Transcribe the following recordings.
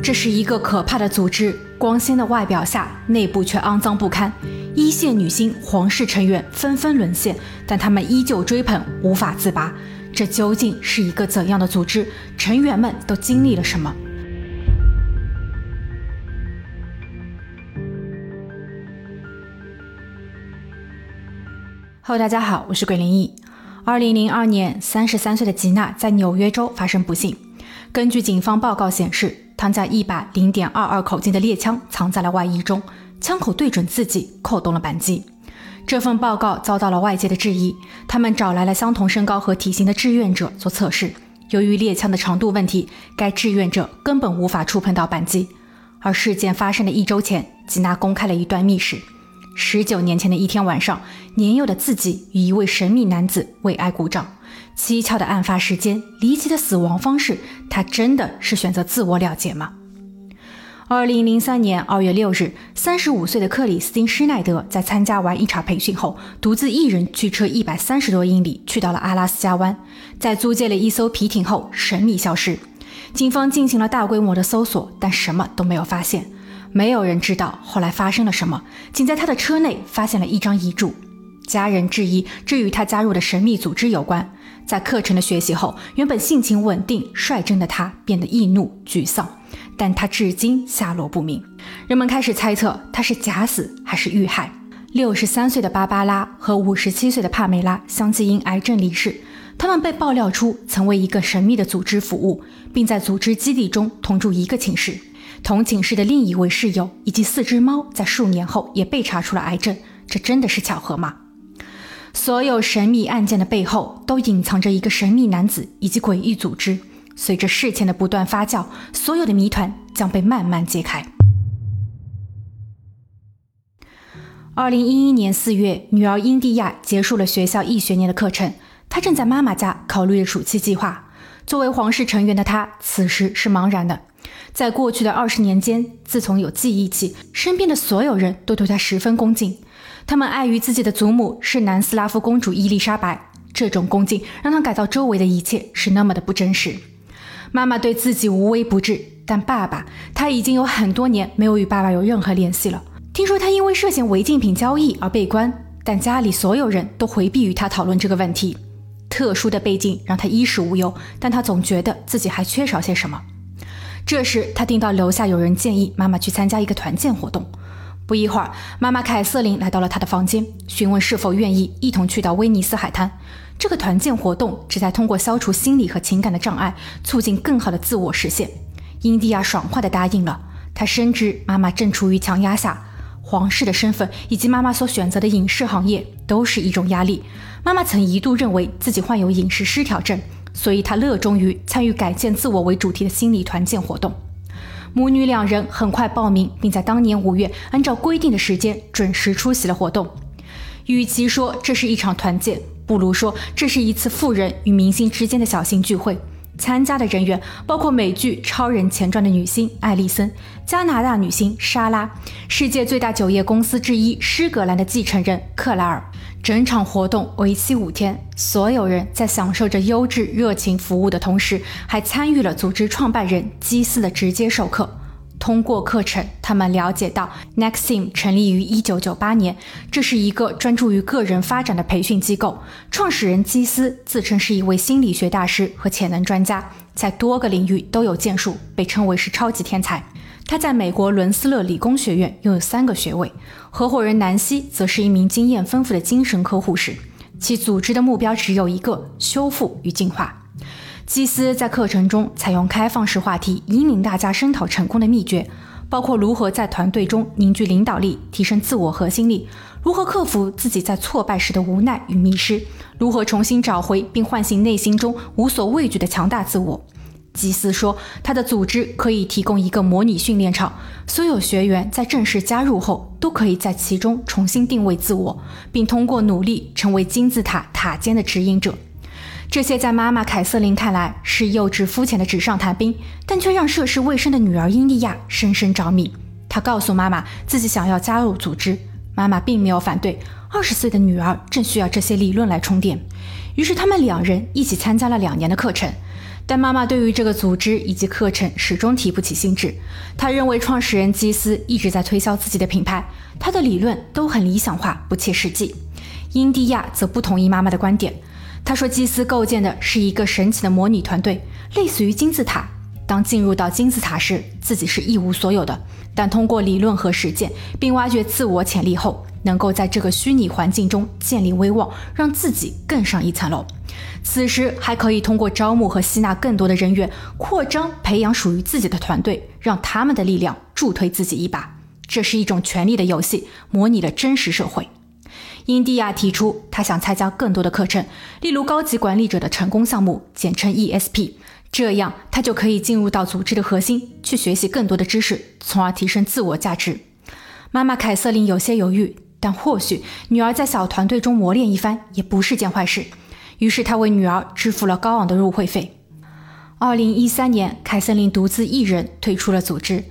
这是一个可怕的组织，光鲜的外表下，内部却肮脏不堪。一线女星、皇室成员纷纷沦陷，但他们依旧追捧，无法自拔。这究竟是一个怎样的组织？成员们都经历了什么？Hello，大家好，我是鬼灵异。二零零二年，三十三岁的吉娜在纽约州发生不幸。根据警方报告显示，他将一把零点二二口径的猎枪藏在了外衣中，枪口对准自己，扣动了扳机。这份报告遭到了外界的质疑，他们找来了相同身高和体型的志愿者做测试。由于猎枪的长度问题，该志愿者根本无法触碰到扳机。而事件发生的一周前，吉娜公开了一段密室：十九年前的一天晚上，年幼的自己与一位神秘男子为爱鼓掌。蹊跷的案发时间，离奇的死亡方式，他真的是选择自我了结吗？二零零三年二月六日，三十五岁的克里斯汀·施耐德在参加完一场培训后，独自一人驱车一百三十多英里，去到了阿拉斯加湾，在租借了一艘皮艇后神秘消失。警方进行了大规模的搜索，但什么都没有发现。没有人知道后来发生了什么，仅在他的车内发现了一张遗嘱。家人质疑这与他加入的神秘组织有关。在课程的学习后，原本性情稳定、率真的他变得易怒、沮丧。但他至今下落不明，人们开始猜测他是假死还是遇害。六十三岁的芭芭拉和五十七岁的帕梅拉相继因癌症离世，他们被爆料出曾为一个神秘的组织服务，并在组织基地中同住一个寝室。同寝室的另一位室友以及四只猫在数年后也被查出了癌症，这真的是巧合吗？所有神秘案件的背后都隐藏着一个神秘男子以及诡异组织。随着事情的不断发酵，所有的谜团将被慢慢揭开。二零一一年四月，女儿英蒂亚结束了学校一学年的课程，她正在妈妈家考虑暑期计划。作为皇室成员的她，此时是茫然的。在过去的二十年间，自从有记忆起，身边的所有人都对她十分恭敬。他们碍于自己的祖母是南斯拉夫公主伊丽莎白，这种恭敬让她感到周围的一切是那么的不真实。妈妈对自己无微不至，但爸爸他已经有很多年没有与爸爸有任何联系了。听说他因为涉嫌违禁品交易而被关，但家里所有人都回避与他讨论这个问题。特殊的背景让他衣食无忧，但他总觉得自己还缺少些什么。这时，他听到楼下有人建议妈妈去参加一个团建活动。不一会儿，妈妈凯瑟琳来到了他的房间，询问是否愿意一同去到威尼斯海滩。这个团建活动旨在通过消除心理和情感的障碍，促进更好的自我实现。英蒂亚爽快地答应了。她深知妈妈正处于强压下，皇室的身份以及妈妈所选择的影视行业都是一种压力。妈妈曾一度认为自己患有饮食失调症，所以他热衷于参与改建自我为主题的心理团建活动。母女两人很快报名，并在当年五月按照规定的时间准时出席了活动。与其说这是一场团建，不如说，这是一次富人与明星之间的小型聚会。参加的人员包括美剧《超人前传》的女星艾丽森、加拿大女星莎拉、世界最大酒业公司之一施格兰的继承人克莱尔。整场活动为期五天，所有人在享受着优质热情服务的同时，还参与了组织创办人基斯的直接授课。通过课程，他们了解到 Nexim 成立于1998年，这是一个专注于个人发展的培训机构。创始人基斯自称是一位心理学大师和潜能专家，在多个领域都有建树，被称为是超级天才。他在美国伦斯勒理工学院拥有三个学位。合伙人南希则是一名经验丰富的精神科护士，其组织的目标只有一个：修复与进化。基斯在课程中采用开放式话题，引领大家声讨成功的秘诀，包括如何在团队中凝聚领导力、提升自我核心力，如何克服自己在挫败时的无奈与迷失，如何重新找回并唤醒内心中无所畏惧的强大自我。基斯说，他的组织可以提供一个模拟训练场，所有学员在正式加入后都可以在其中重新定位自我，并通过努力成为金字塔塔尖的指引者。这些在妈妈凯瑟琳看来是幼稚肤浅的纸上谈兵，但却让涉世未深的女儿英利亚深深着迷。她告诉妈妈自己想要加入组织，妈妈并没有反对。二十岁的女儿正需要这些理论来充电，于是他们两人一起参加了两年的课程。但妈妈对于这个组织以及课程始终提不起兴致。她认为创始人基斯一直在推销自己的品牌，他的理论都很理想化、不切实际。英蒂亚则不同意妈妈的观点，他说基斯构建的是一个神奇的模拟团队，类似于金字塔。当进入到金字塔时，自己是一无所有的，但通过理论和实践，并挖掘自我潜力后，能够在这个虚拟环境中建立威望，让自己更上一层楼。此时还可以通过招募和吸纳更多的人员，扩张培养属于自己的团队，让他们的力量助推自己一把。这是一种权力的游戏，模拟了真实社会。英蒂亚提出，他想参加更多的课程，例如高级管理者的成功项目，简称 ESP，这样他就可以进入到组织的核心，去学习更多的知识，从而提升自我价值。妈妈凯瑟琳有些犹豫，但或许女儿在小团队中磨练一番也不是件坏事。于是他为女儿支付了高昂的入会费。二零一三年，凯瑟琳独自一人退出了组织。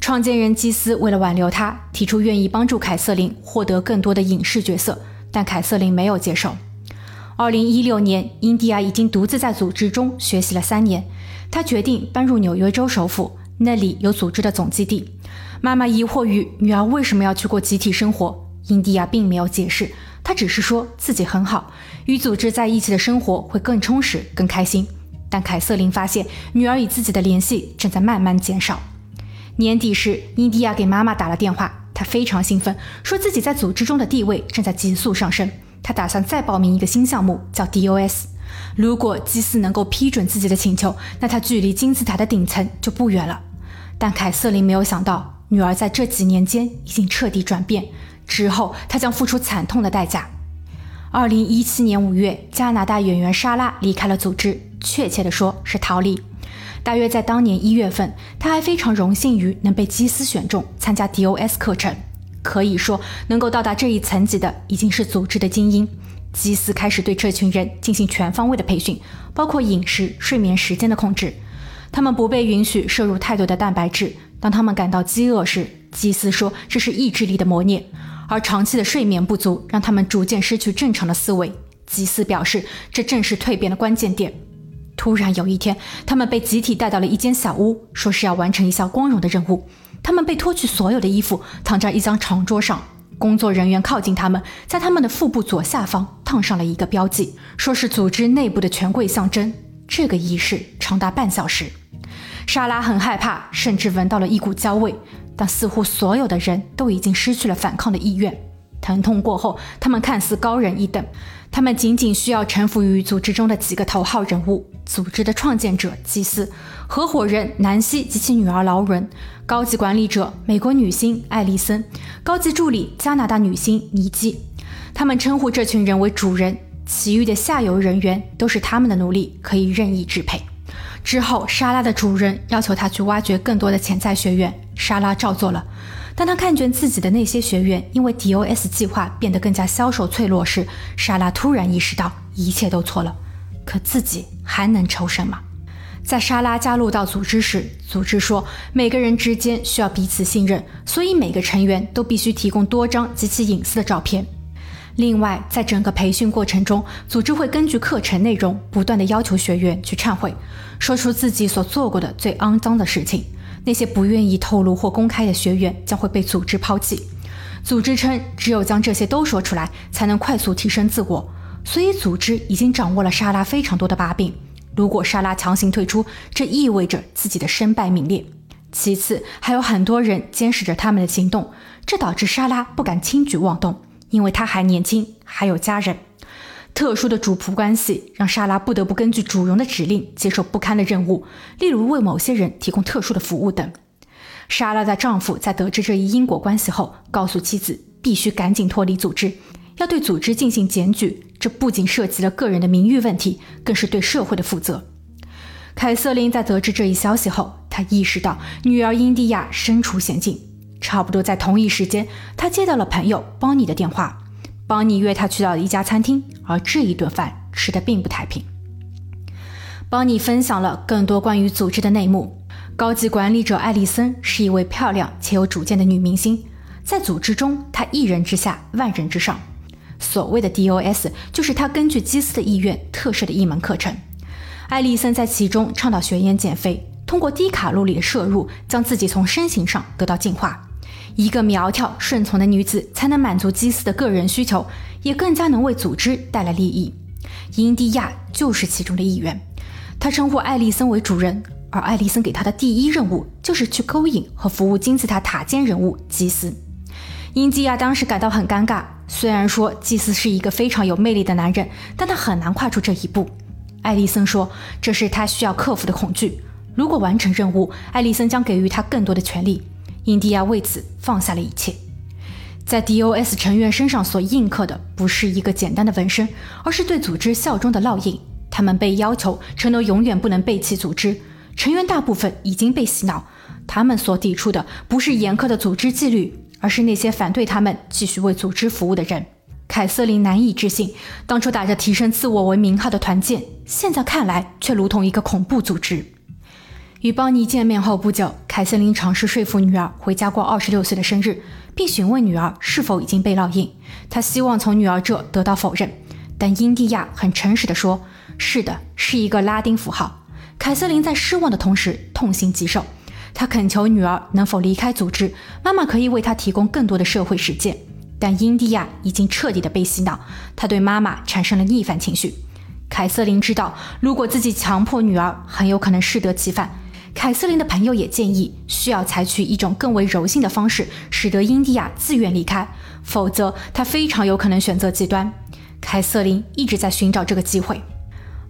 创建人基斯为了挽留她，提出愿意帮助凯瑟琳获得更多的影视角色，但凯瑟琳没有接受。二零一六年，英迪亚已经独自在组织中学习了三年，她决定搬入纽约州首府，那里有组织的总基地。妈妈疑惑于女儿为什么要去过集体生活，英迪亚并没有解释。他只是说自己很好，与组织在一起的生活会更充实、更开心。但凯瑟琳发现女儿与自己的联系正在慢慢减少。年底时，伊迪亚给妈妈打了电话，她非常兴奋，说自己在组织中的地位正在急速上升。她打算再报名一个新项目，叫 DOS。如果基斯能够批准自己的请求，那他距离金字塔的顶层就不远了。但凯瑟琳没有想到，女儿在这几年间已经彻底转变。之后，她将付出惨痛的代价。二零一七年五月，加拿大演员莎拉离开了组织，确切的说是逃离。大约在当年一月份，他还非常荣幸于能被基斯选中参加 DOS 课程。可以说，能够到达这一层级的已经是组织的精英。基斯开始对这群人进行全方位的培训，包括饮食、睡眠时间的控制。他们不被允许摄入太多的蛋白质。当他们感到饥饿时，基斯说这是意志力的磨练。而长期的睡眠不足让他们逐渐失去正常的思维。基斯表示，这正是蜕变的关键点。突然有一天，他们被集体带到了一间小屋，说是要完成一项光荣的任务。他们被脱去所有的衣服，躺在一张长桌上。工作人员靠近他们，在他们的腹部左下方烫上了一个标记，说是组织内部的权贵象征。这个仪式长达半小时。莎拉很害怕，甚至闻到了一股焦味。但似乎所有的人都已经失去了反抗的意愿。疼痛过后，他们看似高人一等。他们仅仅需要臣服于组织中的几个头号人物：组织的创建者祭司、合伙人南希及其女儿劳伦、高级管理者美国女星艾丽森、高级助理加拿大女星尼基。他们称呼这群人为主人，其余的下游人员都是他们的奴隶，可以任意支配。之后，莎拉的主人要求他去挖掘更多的潜在学员。莎拉照做了，当她看见自己的那些学员因为 DOS 计划变得更加消瘦脆弱时，莎拉突然意识到一切都错了。可自己还能抽身吗？在莎拉加入到组织时，组织说每个人之间需要彼此信任，所以每个成员都必须提供多张极其隐私的照片。另外，在整个培训过程中，组织会根据课程内容不断的要求学员去忏悔，说出自己所做过的最肮脏的事情。那些不愿意透露或公开的学员将会被组织抛弃。组织称，只有将这些都说出来，才能快速提升自我。所以，组织已经掌握了莎拉非常多的把柄。如果莎拉强行退出，这意味着自己的身败名裂。其次，还有很多人监视着他们的行动，这导致莎拉不敢轻举妄动，因为她还年轻，还有家人。特殊的主仆关系让莎拉不得不根据主人的指令接受不堪的任务，例如为某些人提供特殊的服务等。莎拉的丈夫在得知这一因果关系后，告诉妻子必须赶紧脱离组织，要对组织进行检举。这不仅涉及了个人的名誉问题，更是对社会的负责。凯瑟琳在得知这一消息后，她意识到女儿英迪亚身处险境。差不多在同一时间，她接到了朋友邦尼的电话。邦尼约他去到了一家餐厅，而这一顿饭吃的并不太平。邦尼分享了更多关于组织的内幕。高级管理者艾丽森是一位漂亮且有主见的女明星，在组织中，她一人之下，万人之上。所谓的 DOS 就是她根据基斯的意愿特设的一门课程。艾丽森在其中倡导学员减肥，通过低卡路里的摄入，将自己从身形上得到净化。一个苗条顺从的女子，才能满足基斯的个人需求，也更加能为组织带来利益。印第亚就是其中的一员。他称呼艾丽森为主人，而艾丽森给他的第一任务就是去勾引和服务金字塔塔尖人物基斯。印第亚当时感到很尴尬，虽然说祭司是一个非常有魅力的男人，但他很难跨出这一步。艾丽森说，这是他需要克服的恐惧。如果完成任务，艾丽森将给予他更多的权利。印第亚为此放下了一切。在 DOS 成员身上所印刻的不是一个简单的纹身，而是对组织效忠的烙印。他们被要求承诺永远不能背弃组织。成员大部分已经被洗脑，他们所抵触的不是严苛的组织纪律。而是那些反对他们继续为组织服务的人。凯瑟琳难以置信，当初打着提升自我为名号的团建，现在看来却如同一个恐怖组织。与邦尼见面后不久，凯瑟琳尝试说服女儿回家过二十六岁的生日，并询问女儿是否已经被烙印。她希望从女儿这得到否认，但英蒂亚很诚实地说：“是的，是一个拉丁符号。”凯瑟琳在失望的同时痛心疾首。她恳求女儿能否离开组织，妈妈可以为她提供更多的社会实践。但英蒂亚已经彻底的被洗脑，他对妈妈产生了逆反情绪。凯瑟琳知道，如果自己强迫女儿，很有可能适得其反。凯瑟琳的朋友也建议，需要采取一种更为柔性的方式，使得英蒂亚自愿离开，否则他非常有可能选择极端。凯瑟琳一直在寻找这个机会。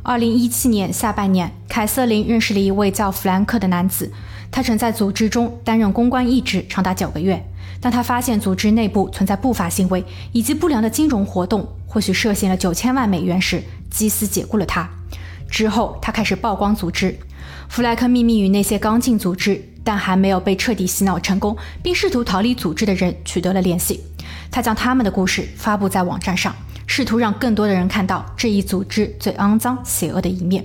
二零一七年下半年，凯瑟琳认识了一位叫弗兰克的男子。他曾在组织中担任公关一职长达九个月。当他发现组织内部存在不法行为以及不良的金融活动，或许涉嫌了九千万美元时，基斯解雇了他。之后，他开始曝光组织。弗莱克秘密与那些刚进组织但还没有被彻底洗脑成功，并试图逃离组织的人取得了联系。他将他们的故事发布在网站上，试图让更多的人看到这一组织最肮脏、邪恶的一面。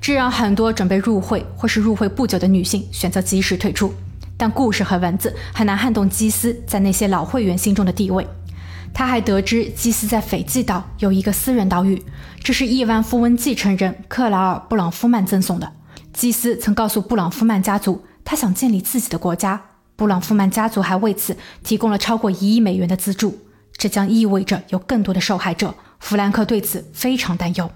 这让很多准备入会或是入会不久的女性选择及时退出，但故事和文字很难撼动基斯在那些老会员心中的地位。他还得知基斯在斐济岛有一个私人岛屿，这是亿万富翁继承人克劳尔·布朗夫曼赠送的。基斯曾告诉布朗夫曼家族，他想建立自己的国家。布朗夫曼家族还为此提供了超过一亿美元的资助，这将意味着有更多的受害者。弗兰克对此非常担忧。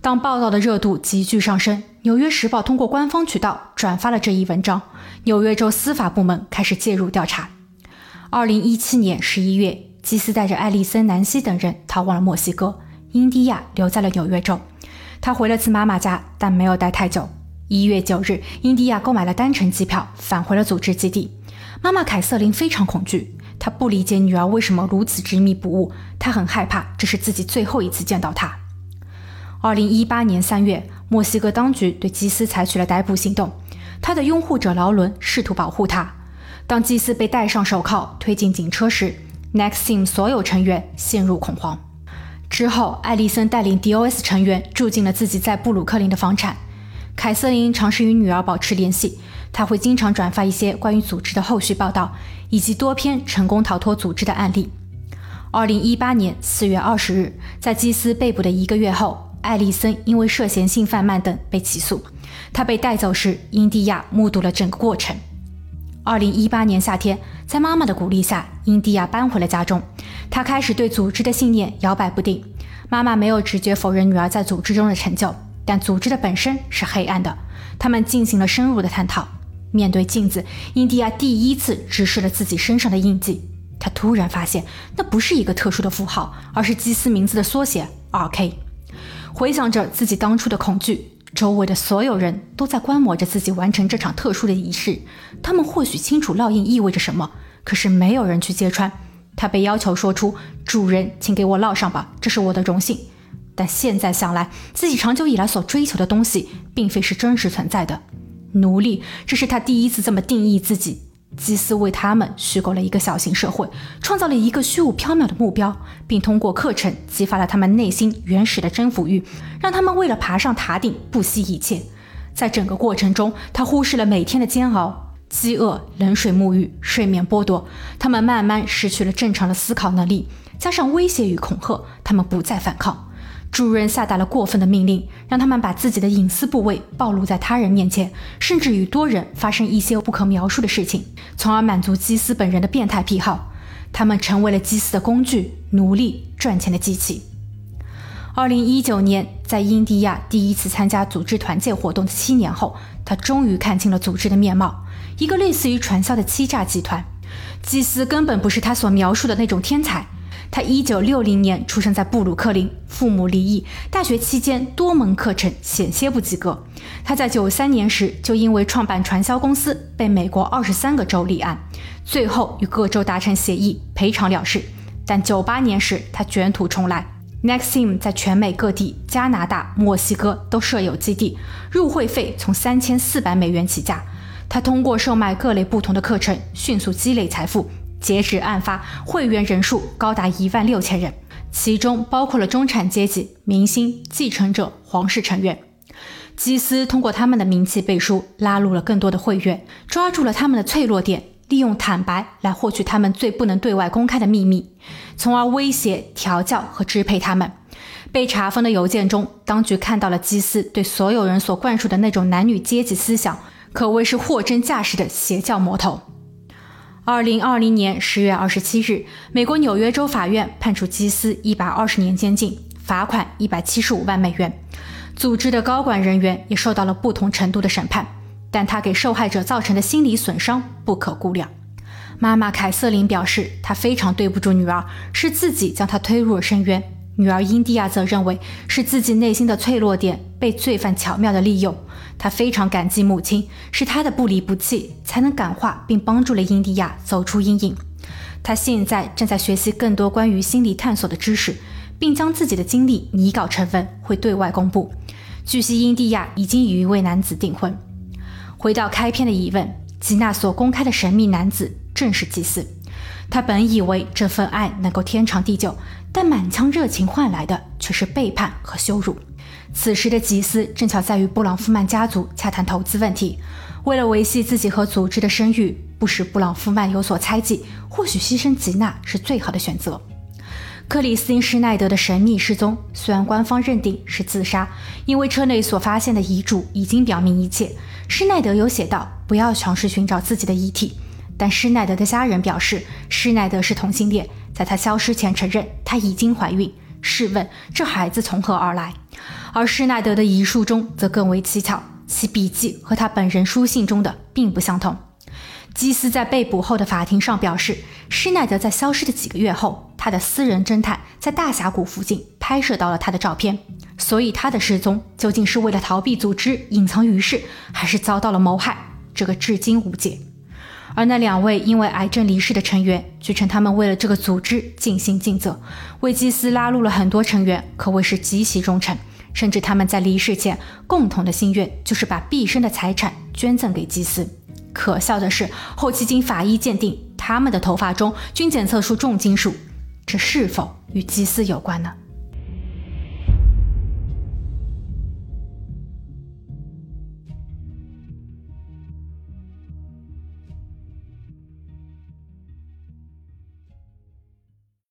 当报道的热度急剧上升，《纽约时报》通过官方渠道转发了这一文章。纽约州司法部门开始介入调查。二零一七年十一月，基斯带着艾丽森、南希等人逃往了墨西哥，印第亚留在了纽约州。他回了次妈妈家，但没有待太久。一月九日，印第亚购买了单程机票，返回了组织基地。妈妈凯瑟琳非常恐惧，她不理解女儿为什么如此执迷不悟，她很害怕这是自己最后一次见到她。二零一八年三月，墨西哥当局对基斯采取了逮捕行动。他的拥护者劳伦试图保护他。当基斯被戴上手铐推进警车时，Nexim 所有成员陷入恐慌。之后，艾丽森带领 DOS 成员住进了自己在布鲁克林的房产。凯瑟琳尝试与女儿保持联系，她会经常转发一些关于组织的后续报道，以及多篇成功逃脱组织的案例。二零一八年四月二十日，在基斯被捕的一个月后。艾丽森因为涉嫌性贩卖等被起诉。他被带走时，印第亚目睹了整个过程。二零一八年夏天，在妈妈的鼓励下，印第亚搬回了家中。他开始对组织的信念摇摆不定。妈妈没有直接否认女儿在组织中的成就，但组织的本身是黑暗的。他们进行了深入的探讨。面对镜子，印第亚第一次直视了自己身上的印记。他突然发现，那不是一个特殊的符号，而是基斯名字的缩写 R.K。回想着自己当初的恐惧，周围的所有人都在观摩着自己完成这场特殊的仪式。他们或许清楚烙印意味着什么，可是没有人去揭穿。他被要求说出：“主人，请给我烙上吧，这是我的荣幸。”但现在想来，自己长久以来所追求的东西，并非是真实存在的。奴隶，这是他第一次这么定义自己。祭司为他们虚构了一个小型社会，创造了一个虚无缥缈的目标，并通过课程激发了他们内心原始的征服欲，让他们为了爬上塔顶不惜一切。在整个过程中，他忽视了每天的煎熬、饥饿、冷水沐浴、睡眠剥夺，他们慢慢失去了正常的思考能力，加上威胁与恐吓，他们不再反抗。主人下达了过分的命令，让他们把自己的隐私部位暴露在他人面前，甚至与多人发生一些不可描述的事情，从而满足基斯本人的变态癖好。他们成为了基斯的工具、奴隶、赚钱的机器。二零一九年，在印第亚第一次参加组织团建活动的七年后，他终于看清了组织的面貌——一个类似于传销的欺诈集团。基斯根本不是他所描述的那种天才。他一九六零年出生在布鲁克林，父母离异，大学期间多门课程险些不及格。他在九三年时就因为创办传销公司被美国二十三个州立案，最后与各州达成协议赔偿了事。但九八年时他卷土重来，Nexim 在全美各地、加拿大、墨西哥都设有基地，入会费从三千四百美元起价。他通过售卖各类不同的课程，迅速积累财富。截止案发，会员人数高达一万六千人，其中包括了中产阶级、明星、继承者、皇室成员。基斯通过他们的名气背书，拉入了更多的会员，抓住了他们的脆弱点，利用坦白来获取他们最不能对外公开的秘密，从而威胁、调教和支配他们。被查封的邮件中，当局看到了基斯对所有人所灌输的那种男女阶级思想，可谓是货真价实的邪教魔头。二零二零年十月二十七日，美国纽约州法院判处基斯一百二十年监禁，罚款一百七十五万美元。组织的高管人员也受到了不同程度的审判，但他给受害者造成的心理损伤不可估量。妈妈凯瑟琳表示，她非常对不住女儿，是自己将她推入了深渊。女儿英蒂亚则认为是自己内心的脆弱点被罪犯巧妙地利用。他非常感激母亲，是她的不离不弃才能感化并帮助了英迪亚走出阴影。她现在正在学习更多关于心理探索的知识，并将自己的经历拟稿成文，会对外公布。据悉，英迪亚已经与一位男子订婚。回到开篇的疑问，吉娜所公开的神秘男子正是祭司。他本以为这份爱能够天长地久。但满腔热情换来的却是背叛和羞辱。此时的吉斯正巧在与布朗夫曼家族洽谈投资问题，为了维系自己和组织的声誉，不使布朗夫曼有所猜忌，或许牺牲吉娜是最好的选择。克里斯汀·施耐德的神秘失踪，虽然官方认定是自杀，因为车内所发现的遗嘱已经表明一切。施耐德有写道：“不要尝试寻找自己的遗体。”但施耐德的家人表示，施耐德是同性恋。在他消失前承认他已经怀孕，试问这孩子从何而来？而施耐德的遗书中则更为蹊跷，其笔记和他本人书信中的并不相同。基斯在被捕后的法庭上表示，施耐德在消失的几个月后，他的私人侦探在大峡谷附近拍摄到了他的照片，所以他的失踪究竟是为了逃避组织、隐藏于世，还是遭到了谋害？这个至今无解。而那两位因为癌症离世的成员，据称他们为了这个组织尽心尽责，为基斯拉入了很多成员，可谓是极其忠诚。甚至他们在离世前共同的心愿就是把毕生的财产捐赠给祭司。可笑的是，后期经法医鉴定，他们的头发中均检测出重金属，这是否与祭司有关呢？